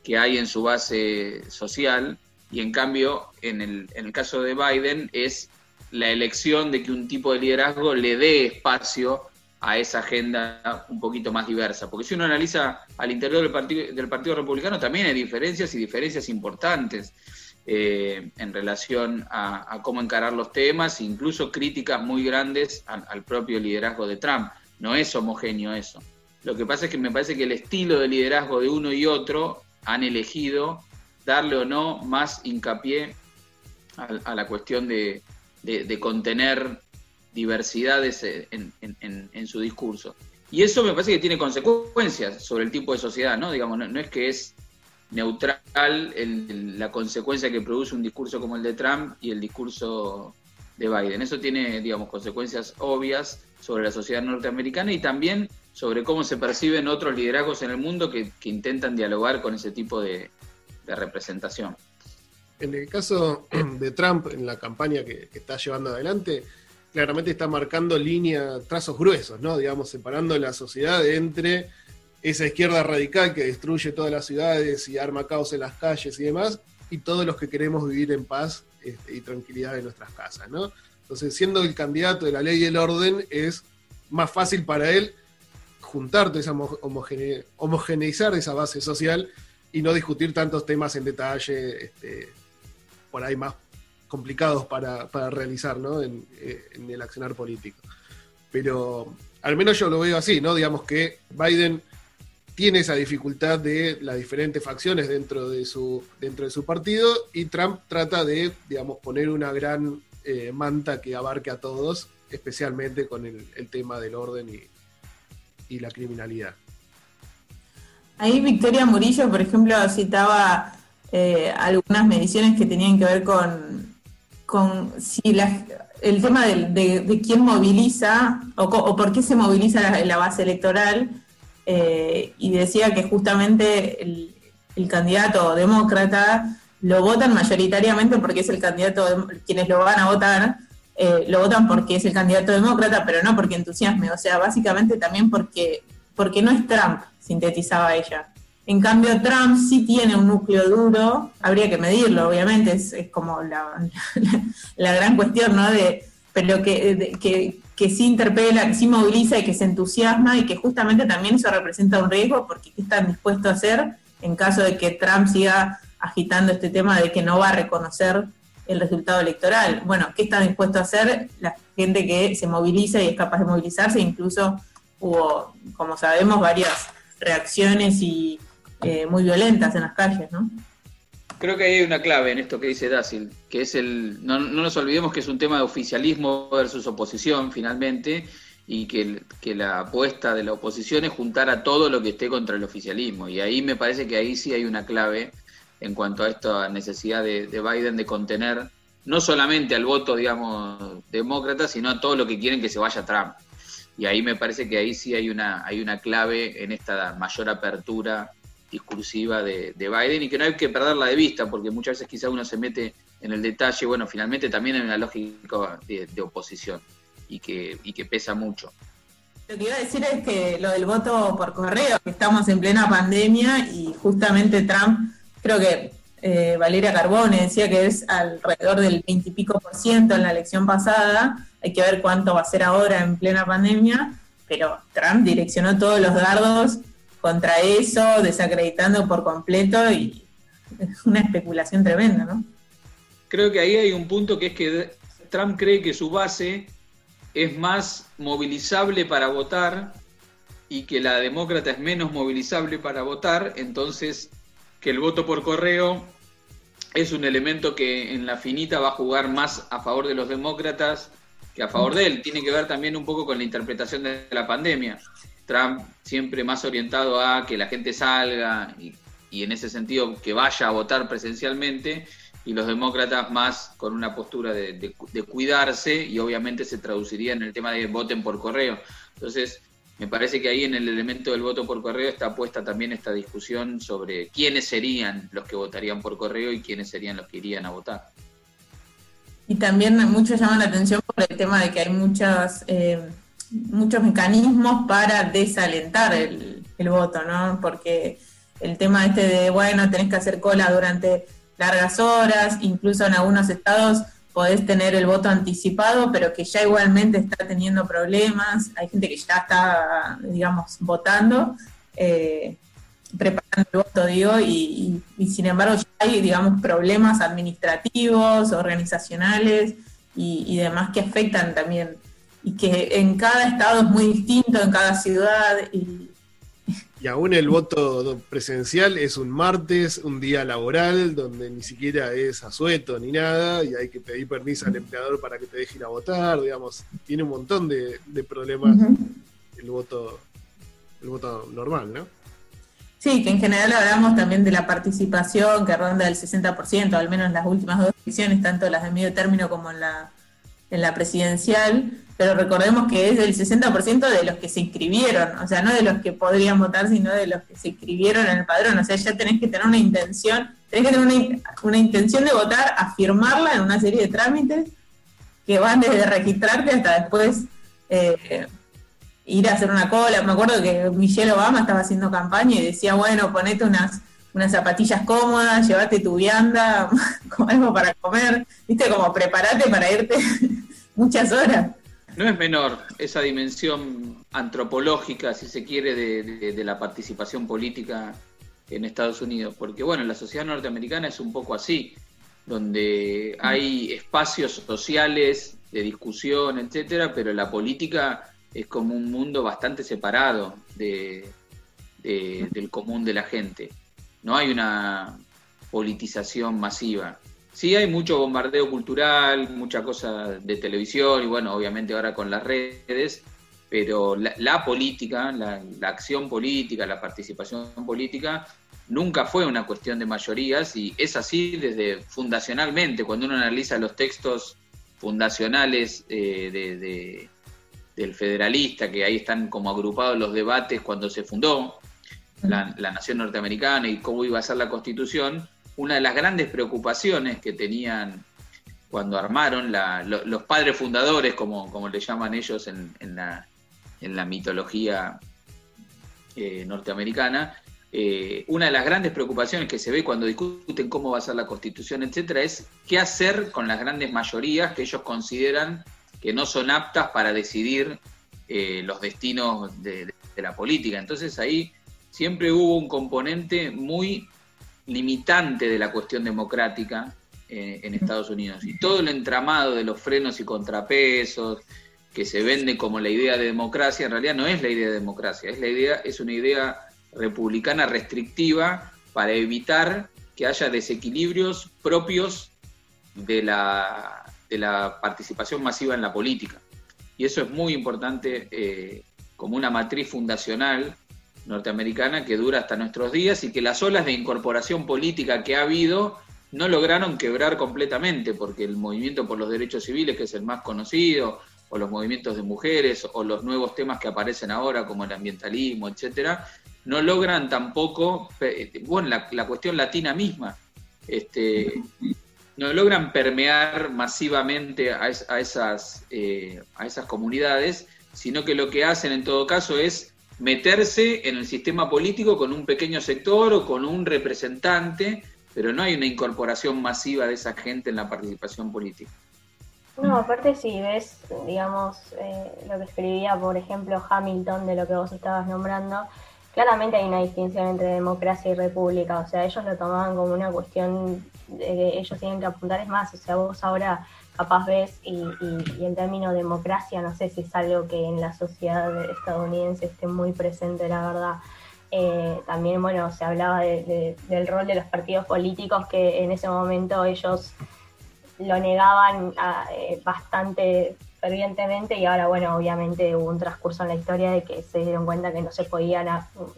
que hay en su base social y en cambio en el, en el caso de Biden es la elección de que un tipo de liderazgo le dé espacio a esa agenda un poquito más diversa. Porque si uno analiza al interior del Partido, del partido Republicano, también hay diferencias y diferencias importantes eh, en relación a, cómo encarar los temas, incluso críticas muy grandes al, propio liderazgo de Trump. No es homogéneo eso. Lo que pasa es que me parece que el estilo de liderazgo de uno y otro han elegido darle o no más hincapié a la cuestión de, de, contener diversidades en, su discurso. Y eso me parece que tiene consecuencias sobre el tipo de sociedad, ¿no? Digamos, no, es que es neutral la consecuencia que produce un discurso como el de Trump y el discurso de Biden. Eso tiene, digamos, consecuencias obvias sobre la sociedad norteamericana y también sobre cómo se perciben otros liderazgos en el mundo que, intentan dialogar con ese tipo de representación. En el caso de Trump, en la campaña que, está llevando adelante, claramente está marcando línea, trazos gruesos, ¿no? Digamos, separando la sociedad entre esa izquierda radical que destruye todas las ciudades y arma caos en las calles y demás, y todos los que queremos vivir en paz este, y tranquilidad en nuestras casas, ¿no? Entonces, siendo el candidato de la ley y el orden, es más fácil para él juntar esa homogeneizar esa base social y no discutir tantos temas en detalle, este, por ahí más complicados para, realizar ¿no? Eh, en, el accionar político. Pero al menos yo lo veo así, ¿no? Digamos que Biden tiene esa dificultad de las diferentes facciones dentro de su, dentro de su partido y Trump trata de, digamos, poner una gran eh, manta que abarque a todos especialmente con el, tema del orden y, la criminalidad. Ahí Victoria Murillo, por ejemplo, citaba eh, algunas mediciones que tenían que ver con, con si el tema de, quién moviliza o, por qué se moviliza la, base electoral eh, y decía que justamente el, candidato demócrata lo votan mayoritariamente porque es el candidato, quienes lo van a votar, eh, lo votan porque es el candidato demócrata, pero no porque entusiasme, o sea, básicamente también porque, porque no es Trump, sintetizaba ella. En cambio, Trump sí tiene un núcleo duro, habría que medirlo, obviamente, es, como la, la, gran cuestión, ¿no? De, pero que, que, que sí interpela, que sí moviliza y que se entusiasma y que justamente también eso representa un riesgo porque ¿qué están dispuestos a hacer en caso de que Trump siga agitando este tema de que no va a reconocer el resultado electoral. Bueno, ¿qué está dispuesto a hacer la gente que se moviliza y es capaz de movilizarse? Incluso hubo, como sabemos, varias reacciones y eh, muy violentas en las calles, ¿no? Creo que hay una clave en esto que dice Dácil, que es el, no, no nos olvidemos que es un tema de oficialismo versus oposición finalmente, y que, que, la apuesta de la oposición es juntar a todo lo que esté contra el oficialismo. Y ahí me parece que ahí sí hay una clave en cuanto a esta necesidad de, Biden de contener no solamente al voto, digamos, demócrata, sino a todo lo que quieren que se vaya Trump. Y ahí me parece que ahí sí hay una, hay una clave en esta mayor apertura discursiva de, Biden y que no hay que perderla de vista, porque muchas veces quizá uno se mete en el detalle, bueno, finalmente también en una lógica de oposición y que, y que pesa mucho. Lo que iba a decir es que lo del voto por correo, que estamos en plena pandemia y justamente Trump, creo que eh, Valeria Carbone decía que es alrededor del 20 y pico por ciento en la elección pasada, hay que ver cuánto va a ser ahora en plena pandemia, pero Trump direccionó todos los dardos contra eso, desacreditando por completo y es una especulación tremenda, ¿no? Creo que ahí hay un punto que es que Trump cree que su base es más movilizable para votar y que la demócrata es menos movilizable para votar, entonces que el voto por correo es un elemento que en la finita va a jugar más a favor de los demócratas que a favor de él. Tiene que ver también un poco con la interpretación de la pandemia. Trump siempre más orientado a que la gente salga y, en ese sentido que vaya a votar presencialmente y los demócratas más con una postura de, cuidarse y obviamente se traduciría en el tema de voten por correo. Entonces, me parece que ahí en el elemento del voto por correo está puesta también esta discusión sobre quiénes serían los que votarían por correo y quiénes serían los que irían a votar. Y también muchos llaman la atención por el tema de que hay muchas, eh, muchos mecanismos para desalentar el, voto, ¿no? Porque el tema este de, bueno, tenés que hacer cola durante largas horas, incluso en algunos estados podés tener el voto anticipado, pero que ya igualmente está teniendo problemas, hay gente que ya está, digamos, votando, eh, preparando el voto, digo, y, sin embargo ya hay, digamos, problemas administrativos, organizacionales y demás que afectan también, y que en cada estado es muy distinto, en cada ciudad, y, y aún el voto presencial es un martes, un día laboral, donde ni siquiera es asueto ni nada, y hay que pedir permiso al empleador para que te deje ir a votar, digamos, tiene un montón de, problemas el voto el voto normal, ¿no? Sí, que en general hablamos también de la participación que ronda el 60%, al menos en las últimas dos elecciones, tanto las de medio término como en la, en la presidencial, pero recordemos que es del 60% de los que se inscribieron, o sea, no de los que podrían votar, sino de los que se inscribieron en el padrón, o sea, ya tenés que tener una intención, tenés que tener una, intención de votar, afirmarla en una serie de trámites que van desde registrarte hasta después eh, ir a hacer una cola. Me acuerdo que Michelle Obama estaba haciendo campaña y decía, bueno, ponete unas unas zapatillas cómodas, llévate tu vianda, algo para comer, viste, como prepárate para irte muchas horas. No es menor esa dimensión antropológica, si se quiere, de, la participación política en Estados Unidos, porque bueno, la sociedad norteamericana es un poco así, donde hay espacios sociales de discusión, etcétera, pero la política es como un mundo bastante separado de, del común de la gente. No hay una politización masiva. Sí hay mucho bombardeo cultural, mucha cosa de televisión y bueno, obviamente ahora con las redes, pero la, política, la, acción política, la participación política nunca fue una cuestión de mayorías y es así desde fundacionalmente, cuando uno analiza los textos fundacionales eh, de, del federalista, que ahí están como agrupados los debates cuando se fundó la, la nación norteamericana y cómo iba a ser la constitución, una de las grandes preocupaciones que tenían cuando armaron los padres fundadores, como, como le llaman ellos en, la, mitología eh, norteamericana, eh, una de las grandes preocupaciones que se ve cuando discuten cómo va a ser la constitución, etcétera, es qué hacer con las grandes mayorías que ellos consideran que no son aptas para decidir eh, los destinos de, de la política. Entonces ahí siempre hubo un componente muy limitante de la cuestión democrática eh, en Estados Unidos. Y todo el entramado de los frenos y contrapesos que se vende como la idea de democracia, en realidad no es la idea de democracia, es la idea, es una idea republicana restrictiva para evitar que haya desequilibrios propios de la, de la participación masiva en la política. Y eso es muy importante eh, como una matriz fundacional norteamericana que dura hasta nuestros días y que las olas de incorporación política que ha habido no lograron quebrar completamente, porque el movimiento por los derechos civiles, que es el más conocido, o los movimientos de mujeres, o los nuevos temas que aparecen ahora, como el ambientalismo, etcétera, no logran tampoco, bueno, la, cuestión latina misma, este, no logran permear masivamente a, esas, eh, a esas comunidades, sino que lo que hacen en todo caso es meterse en el sistema político con un pequeño sector o con un representante, pero no hay una incorporación masiva de esa gente en la participación política. No, aparte si ves, digamos, eh, lo que escribía, por ejemplo, Hamilton, de lo que vos estabas nombrando, claramente hay una distinción entre democracia y república, o sea, ellos lo tomaban como una cuestión de que ellos tienen que apuntar, es más, o sea, vos ahora capaz ves, y, y, en términos de democracia, no sé si es algo que en la sociedad estadounidense esté muy presente, la verdad. Eh, también, bueno, se hablaba del rol de los partidos políticos que en ese momento ellos lo negaban eh, bastante fervientemente y ahora, bueno, obviamente hubo un transcurso en la historia de que se dieron cuenta que no se podían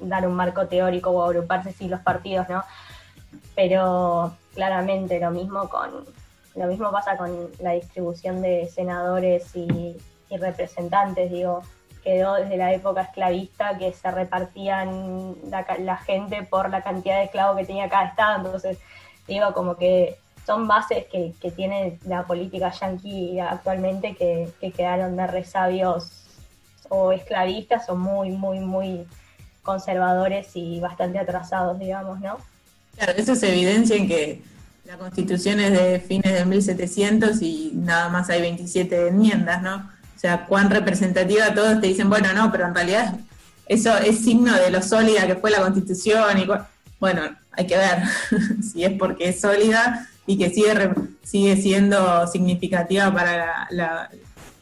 dar un marco teórico o agruparse sin los partidos, ¿no? Pero claramente lo mismo con, lo mismo pasa con la distribución de senadores y, representantes, digo, quedó desde la época esclavista que se repartían la, gente por la cantidad de esclavos que tenía cada estado, entonces digo como que son bases que, tiene la política yanqui actualmente que, quedaron de resabios o esclavistas o muy, muy, muy conservadores y bastante atrasados, digamos, ¿no? Claro, eso se evidencia en que la constitución es de fines de 1700 y nada más hay 27 enmiendas, ¿no? O sea, cuán representativa todos te dicen, bueno, no, pero en realidad eso es signo de lo sólida que fue la constitución y bueno, hay que ver si es porque es sólida y que sigue, sigue siendo significativa para la,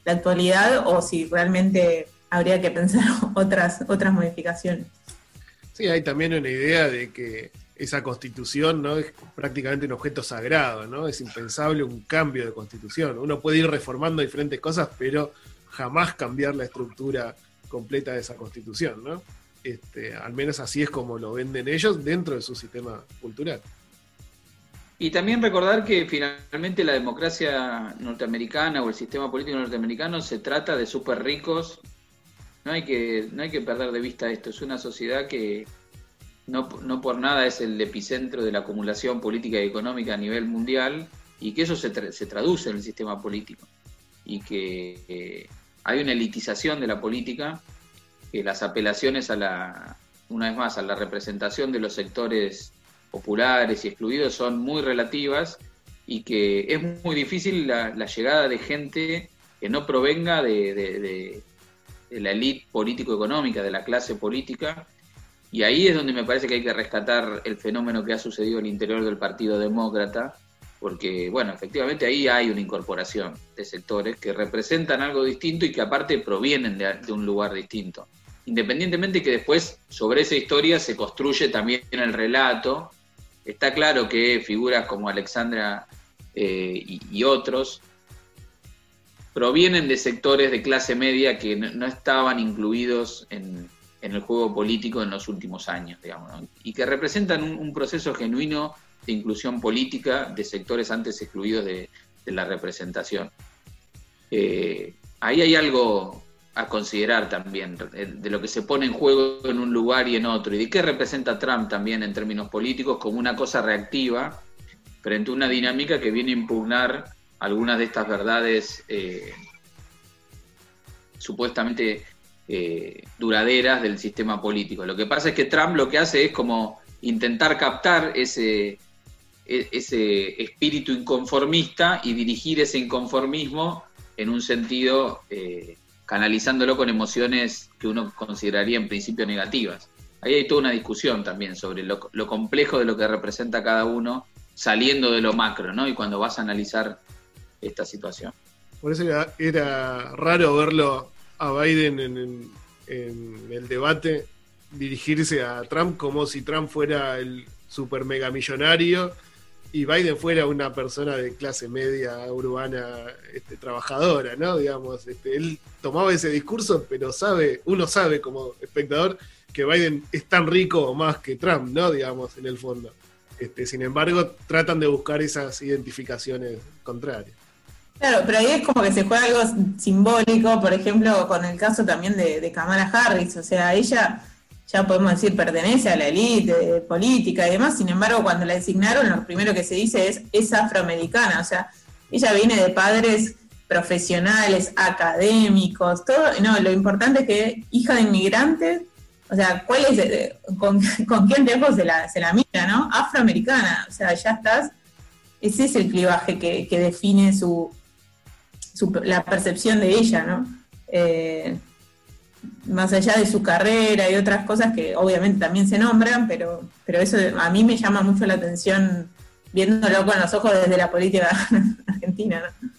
la actualidad o si realmente habría que pensar otras, otras modificaciones. Sí, hay también una idea de que esa constitución no es prácticamente un objeto sagrado, ¿no? Es impensable un cambio de constitución. Uno puede ir reformando diferentes cosas, pero jamás cambiar la estructura completa de esa constitución, ¿no? Este, al menos así es como lo venden ellos dentro de su sistema cultural. Y también recordar que finalmente la democracia norteamericana o el sistema político norteamericano se trata de súper ricos. No hay, que, no hay que perder de vista esto. Es una sociedad que, no, no por nada es el epicentro de la acumulación política y económica a nivel mundial y que eso se, se traduce en el sistema político. Y que eh, hay una elitización de la política, que las apelaciones a la, una vez más, a la representación de los sectores populares y excluidos son muy relativas y que es muy difícil la, llegada de gente que no provenga de, de, la élite político-económica, de la clase política, y ahí es donde me parece que hay que rescatar el fenómeno que ha sucedido al interior del Partido Demócrata, porque, bueno, efectivamente ahí hay una incorporación de sectores que representan algo distinto y que aparte provienen de, un lugar distinto. Independientemente que después sobre esa historia se construye también el relato, está claro que figuras como Alexandra eh, y, otros, provienen de sectores de clase media que no, estaban incluidos en, el juego político en los últimos años, digamos, y que representan un, proceso genuino de inclusión política de sectores antes excluidos de, la representación. Eh, ahí hay algo a considerar también, de lo que se pone en juego en un lugar y en otro, y de qué representa Trump también en términos políticos como una cosa reactiva frente a una dinámica que viene a impugnar algunas de estas verdades eh, supuestamente eh, duraderas del sistema político. Lo que pasa es que Trump lo que hace es como intentar captar ese, e, ese espíritu inconformista y dirigir ese inconformismo en un sentido eh, canalizándolo con emociones que uno consideraría en principio negativas. Ahí hay toda una discusión también sobre lo, complejo de lo que representa cada uno saliendo de lo macro, ¿no? Y cuando vas a analizar esta situación. Por eso era, raro verlo a Biden en, el debate dirigirse a Trump como si Trump fuera el super mega millonario y Biden fuera una persona de clase media urbana este, trabajadora, ¿no? Digamos, este, él tomaba ese discurso, pero sabe, uno sabe como espectador que Biden es tan rico o más que Trump, ¿no? Digamos, en el fondo. Este, sin embargo, tratan de buscar esas identificaciones contrarias. Claro, pero ahí es como que se juega algo simbólico, por ejemplo, con el caso también de, de Kamala Harris, o sea, ella ya podemos decir, pertenece a la élite política y demás, sin embargo, cuando la designaron, lo primero que se dice es, es afroamericana, o sea, ella viene de padres profesionales, académicos, todo, no, lo importante es que hija de inmigrantes, o sea, ¿cuál es, con, quién lejos se la, se la mira, no? Afroamericana, o sea, ya estás, ese es el clivaje que, define su, la percepción de ella, ¿no? Eh, más allá de su carrera y otras cosas que obviamente también se nombran, pero, pero eso a mí me llama mucho la atención viéndolo con los ojos desde la política argentina. ¿no?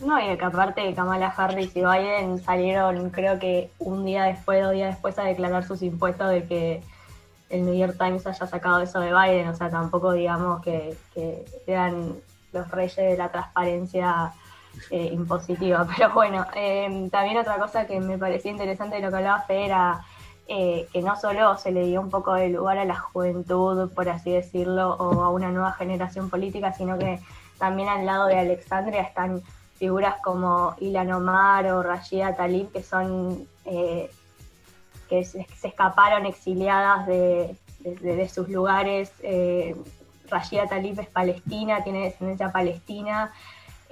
No, y que aparte Kamala Harris y Biden salieron creo que un día después, dos días después a declarar sus impuestos de que el New York Times haya sacado eso de Biden, o sea, tampoco digamos que, que eran los reyes de la transparencia eh, impositiva. Pero bueno, em, también otra cosa que me parecía interesante de lo que hablaba Fe era eh, que no solo se le dio un poco de lugar a la juventud, por así decirlo, o a una nueva generación política, sino que también al lado de Alexandria están figuras como Ilan Omar o Rashida Talib, que son eh, que se, escaparon exiliadas de, sus lugares. Rashida Talib es palestina, tiene descendencia palestina.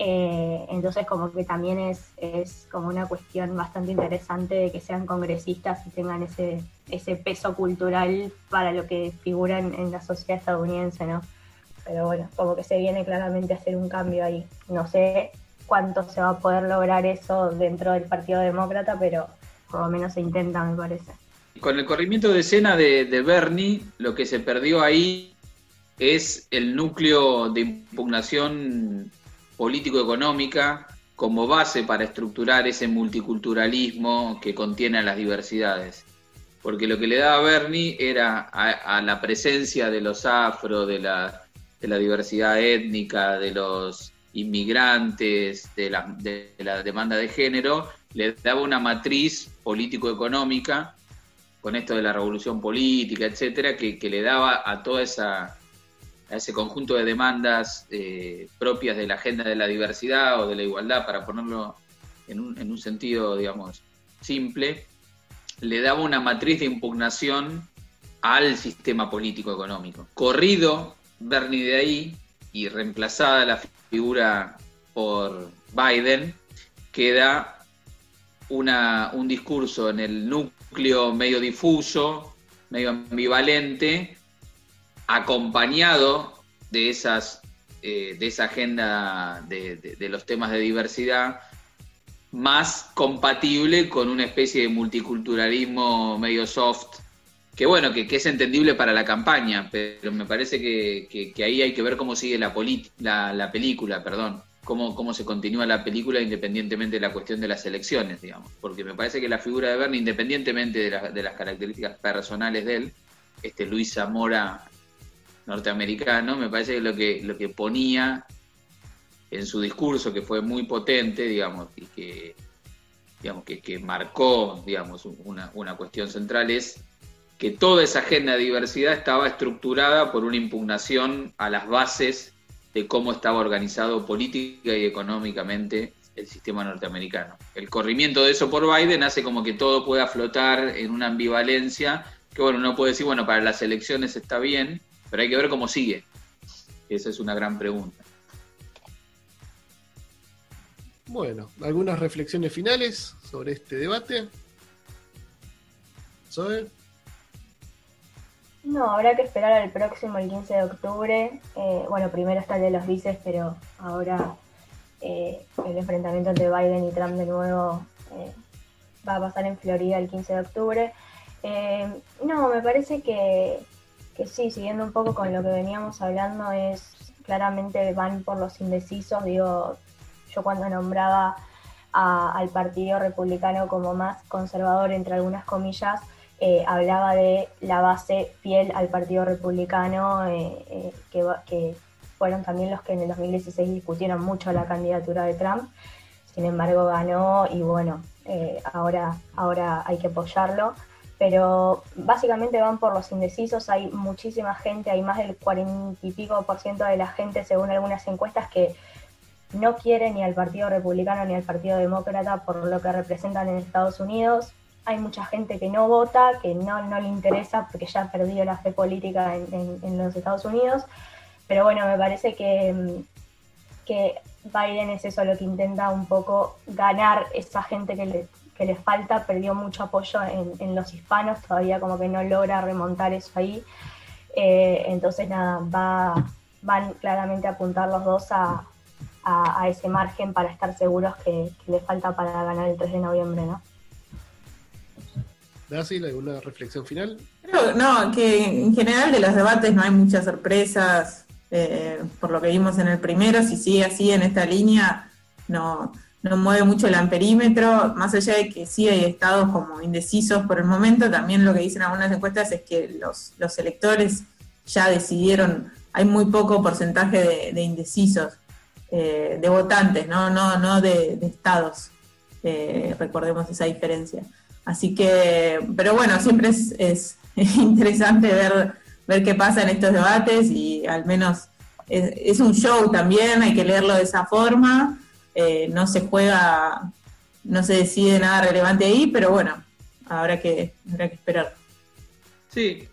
Eh, entonces como que también es, es como una cuestión bastante interesante de que sean congresistas y tengan ese, ese peso cultural para lo que figuran en la sociedad estadounidense, ¿no? Pero bueno, como que se viene claramente a hacer un cambio ahí. No sé cuánto se va a poder lograr eso dentro del Partido Demócrata, pero por lo menos se intenta, me parece. Con el corrimiento de escena de, de Bernie, lo que se perdió ahí es el núcleo de impugnación político-económica como base para estructurar ese multiculturalismo que contiene a las diversidades. Porque lo que le daba Bernie era a, la presencia de los afro, de la, de la, diversidad étnica, de los inmigrantes, de la, de la demanda de género, le daba una matriz político-económica con esto de la revolución política, etcétera, que, que le daba a toda esa a ese conjunto de demandas eh, propias de la agenda de la diversidad o de la igualdad, para ponerlo en un, en un sentido, digamos, simple, le daba una matriz de impugnación al sistema político económico. Corrido Bernie de ahí y reemplazada la figura por Biden, queda una, un discurso en el núcleo medio difuso, medio ambivalente, acompañado de, esas, eh, de esa agenda de, los temas de diversidad, más compatible con una especie de multiculturalismo medio soft, que bueno, que, es entendible para la campaña, pero me parece que, ahí hay que ver cómo sigue la, la, película, perdón, cómo, cómo se continúa la película independientemente de la cuestión de las elecciones, digamos, porque me parece que la figura de Bernie, independientemente de, de las características personales de él, este Luis Zamora norteamericano, me parece que lo que, lo que ponía en su discurso, que fue muy potente, digamos, y que, digamos, que, marcó, digamos, una, una cuestión central, es que toda esa agenda de diversidad estaba estructurada por una impugnación a las bases de cómo estaba organizado política y económicamente el sistema norteamericano. El corrimiento de eso por Biden hace como que todo pueda flotar en una ambivalencia, que bueno, uno puede decir, bueno, para las elecciones está bien, pero hay que ver cómo sigue. Esa es una gran pregunta. Bueno, algunas reflexiones finales sobre este debate. ¿Soy? No, habrá que esperar al próximo, el 15 de octubre. Eh, bueno, primero está el de los vices, pero ahora eh, el enfrentamiento entre Biden y Trump de nuevo eh, va a pasar en Florida el 15 de octubre. no, me parece que, que sí, siguiendo un poco con lo que veníamos hablando, es claramente van por los indecisos. Digo, yo cuando nombraba al Partido Republicano como más conservador, entre algunas comillas, eh, hablaba de la base fiel al Partido Republicano, eh, eh, que, que, fueron también los que en el 2016 discutieron mucho la candidatura de Trump. Sin embargo, ganó y bueno, ahora, ahora hay que apoyarlo. Pero básicamente van por los indecisos, hay muchísima gente, hay más del 40 y pico por ciento de la gente, según algunas encuestas, que no quiere ni al Partido Republicano ni al Partido Demócrata por lo que representan en Estados Unidos hay mucha gente que no vota, que no, no le interesa porque ya ha perdido la fe política en, los Estados Unidos. Pero bueno, me parece que, que Biden es eso lo que intenta un poco ganar esa gente que le, que le falta, perdió mucho apoyo en, los hispanos, todavía como que no logra remontar eso ahí. Eh, entonces nada, va, van claramente a apuntar los dos a, a, ese margen para estar seguros que, que le falta para ganar el 3 de noviembre, ¿no? Dasil, ¿alguna reflexión final? no, que en general de los debates no hay muchas sorpresas, eh, por lo que vimos en el primero, si sigue así en esta línea, no, no mueve mucho el amperímetro, más allá de que sí hay estados como indecisos por el momento, también lo que dicen algunas encuestas es que los, los electores ya decidieron, hay muy poco porcentaje de, indecisos, eh, de votantes, no, no, no de, estados, eh, recordemos esa diferencia. Así que, pero bueno, siempre es, interesante ver, ver qué pasa en estos debates y al menos es, un show también, hay que leerlo de esa forma. Eh, no se juega, no se decide nada relevante ahí, pero bueno, habrá que, habrá que esperar. Sí,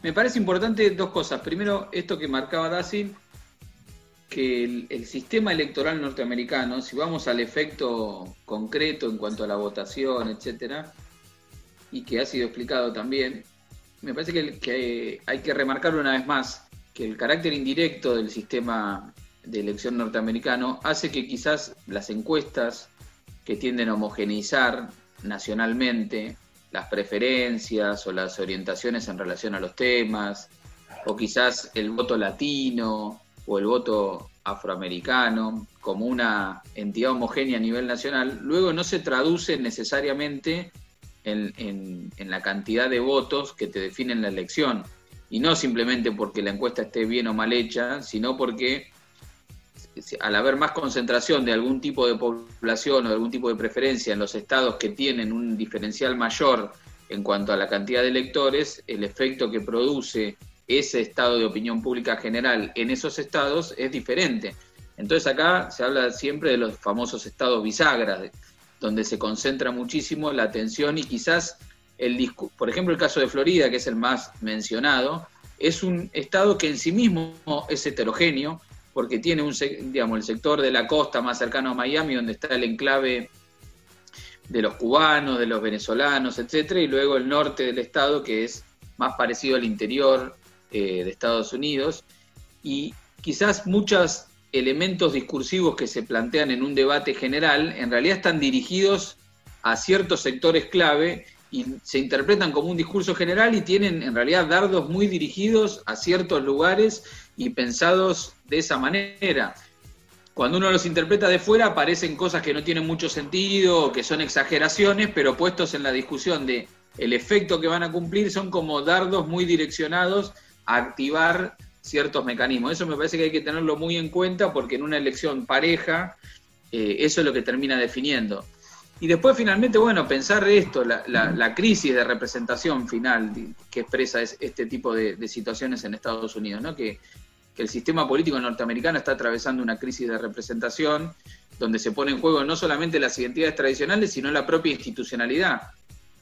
me parece importante dos cosas. Primero, esto que marcaba Dacil, que el, sistema electoral norteamericano, si vamos al efecto concreto en cuanto a la votación, etcétera, y que ha sido explicado también, me parece que, hay que remarcar una vez más que el carácter indirecto del sistema de elección norteamericano hace que quizás las encuestas que tienden a homogeneizar nacionalmente las preferencias o las orientaciones en relación a los temas, o quizás el voto latino o el voto afroamericano como una entidad homogénea a nivel nacional, luego no se traduce necesariamente en, la cantidad de votos que te definen la elección. Y no simplemente porque la encuesta esté bien o mal hecha, sino porque al haber más concentración de algún tipo de población o de algún tipo de preferencia en los estados que tienen un diferencial mayor en cuanto a la cantidad de electores, el efecto que produce ese estado de opinión pública general en esos estados es diferente. Entonces acá se habla siempre de los famosos estados bisagras, donde se concentra muchísimo la atención y quizás el por ejemplo el caso de Florida, que es el más mencionado, es un estado que en sí mismo es heterogéneo, porque tiene un digamos el sector de la costa más cercano a Miami, donde está el enclave de los cubanos, de los venezolanos, etcétera, y luego el norte del estado, que es más parecido al interior eh, de Estados Unidos, y quizás muchas elementos discursivos que se plantean en un debate general en realidad están dirigidos a ciertos sectores clave y se interpretan como un discurso general y tienen en realidad dardos muy dirigidos a ciertos lugares y pensados de esa manera. Cuando uno los interpreta de fuera aparecen cosas que no tienen mucho sentido, que son exageraciones, pero puestos en la discusión de el efecto que van a cumplir son como dardos muy direccionados a activar ciertos mecanismos. Eso me parece que hay que tenerlo muy en cuenta porque en una elección pareja, eh, eso es lo que termina definiendo. Y después finalmente, bueno, pensar esto, la, crisis de representación final que expresa este tipo de, situaciones en Estados Unidos, ¿no? Que, que el sistema político norteamericano está atravesando una crisis de representación donde se pone en juego no solamente las identidades tradicionales, sino la propia institucionalidad.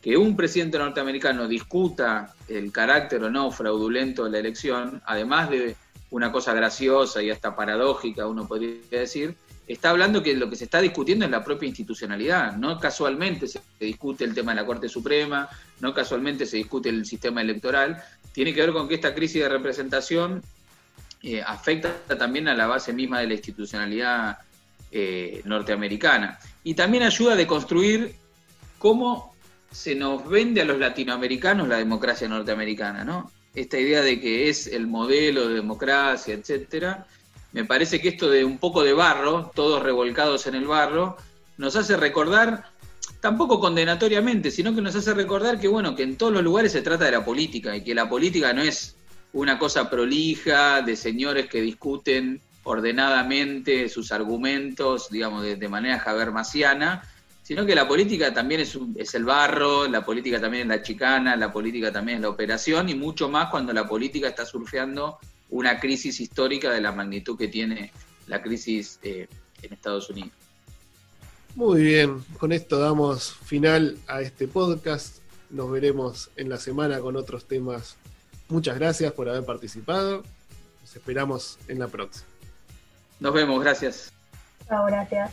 Que un presidente norteamericano discuta el carácter o no fraudulento de la elección, además de una cosa graciosa y hasta paradójica, uno podría decir, está hablando que lo que se está discutiendo es la propia institucionalidad. No casualmente se discute el tema de la Corte Suprema, no casualmente se discute el sistema electoral. Tiene que ver con que esta crisis de representación eh, afecta también a la base misma de la institucionalidad eh, norteamericana. Y también ayuda a deconstruir cómo se nos vende a los latinoamericanos la democracia norteamericana, ¿no? Esta idea de que es el modelo de democracia, etcétera. Me parece que esto de un poco de barro, todos revolcados en el barro, nos hace recordar, tampoco condenatoriamente, sino que nos hace recordar que, bueno, que en todos los lugares se trata de la política y que la política no es una cosa prolija de señores que discuten ordenadamente sus argumentos, digamos, de, manera habermasiana, sino que la política también es, es el barro, la política también es la chicana, la política también es la operación y mucho más cuando la política está surfeando una crisis histórica de la magnitud que tiene la crisis eh, en Estados Unidos. Muy bien, con esto damos final a este podcast. Nos veremos en la semana con otros temas Muchas gracias por haber participado. Nos esperamos en la próxima. Nos vemos, gracias. Chao, gracias.